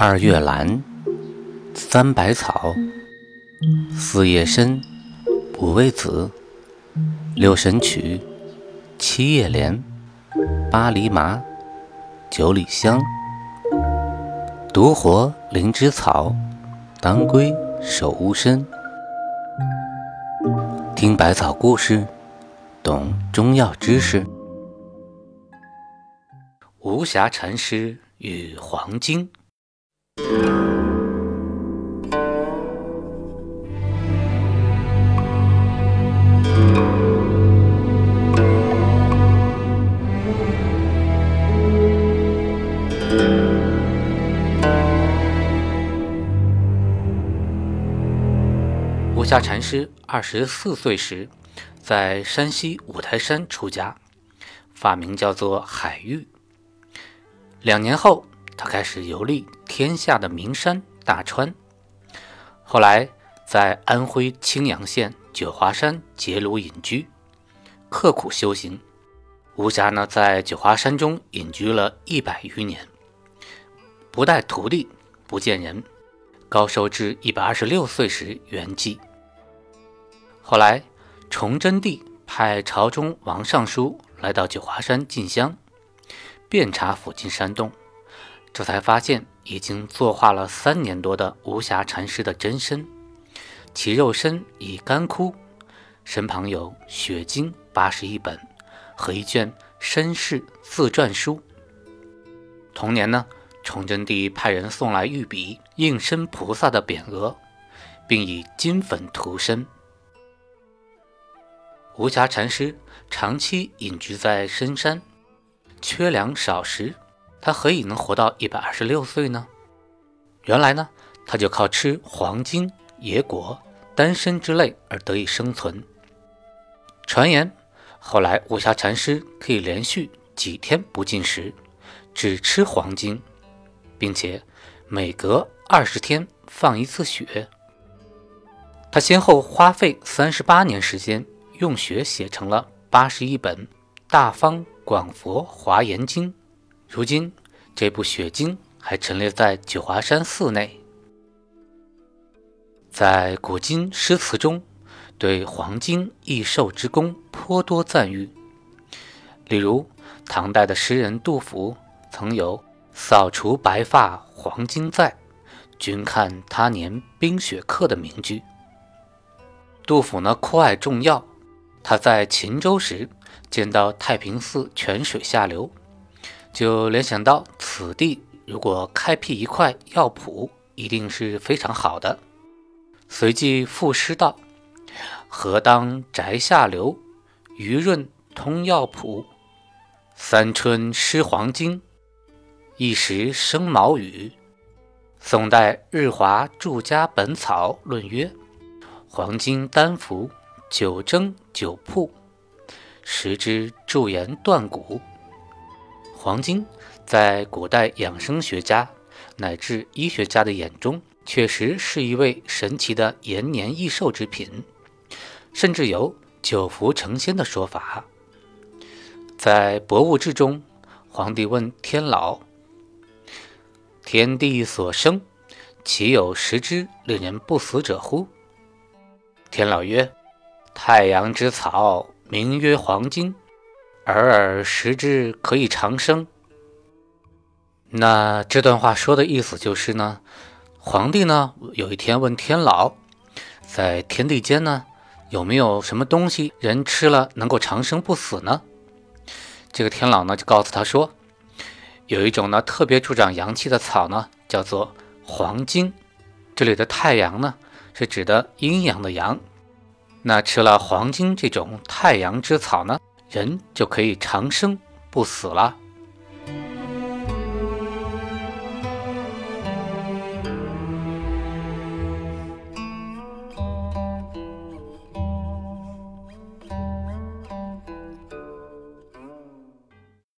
二月兰，三百草，四叶参，五味子，六神曲，七叶莲，八厘麻，九里香，独活灵芝草，当归守乌参。听百草故事，懂中药知识。无暇禅师与黄精。无暇禅师二十四岁时，在山西五台山出家，法名叫做海玉。两年后，他开始游历天下的名山大川。后来，在安徽青阳县九华山结庐隐居，刻苦修行。无暇呢，在九华山中隐居了一百余年，不带徒弟，不见人，高寿至一百二十六岁时圆寂。后来，崇祯帝派朝中王尚书来到九华山进香，遍查附近山洞，这才发现已经作化了三年多的无暇禅师的真身，其肉身已干枯，身旁有血经八十一本和一卷身世自传书。同年呢，崇祯帝派人送来御笔应身菩萨的匾额，并以金粉涂身。无暇禅师长期隐居在深山，缺粮少食，他何以能活到一百二十六岁呢？原来呢，他就靠吃黄金、野果、丹参之类而得以生存。传言，后来武侠禅师可以连续几天不进食，只吃黄金，并且每隔二十天放一次血。他先后花费三十八年时间。用血写成了八十一本《大方广佛华严经》，如今这部雪经还陈列在九华山寺内。在古今诗词中，对黄金益寿之功颇多赞誉。例如，唐代的诗人杜甫曾有“扫除白发黄金在，君看他年冰雪客”的名句。杜甫呢，酷爱重药。他在秦州时见到太平寺泉水下流，就联想到此地如果开辟一块药圃，一定是非常好的。随即赋诗道：“何当宅下流，余润通药圃。三春施黄金，一时生毛羽。”宋代日华著家本草论曰：“黄金丹服。”九蒸九铺，食之助颜断骨。黄金在古代养生学家乃至医学家的眼中，确实是一位神奇的延年益寿之品，甚至有久服成仙的说法。在《博物志》中，皇帝问天老：“天地所生，岂有食之令人不死者乎？”天老曰。太阳之草，名曰黄金，尔尔食之可以长生。那这段话说的意思就是呢，皇帝呢有一天问天老，在天地间呢有没有什么东西人吃了能够长生不死呢？这个天老呢就告诉他说，有一种呢特别助长阳气的草呢，叫做黄金。这里的太阳呢是指的阴阳的阳。那吃了黄金这种太阳之草呢，人就可以长生不死了。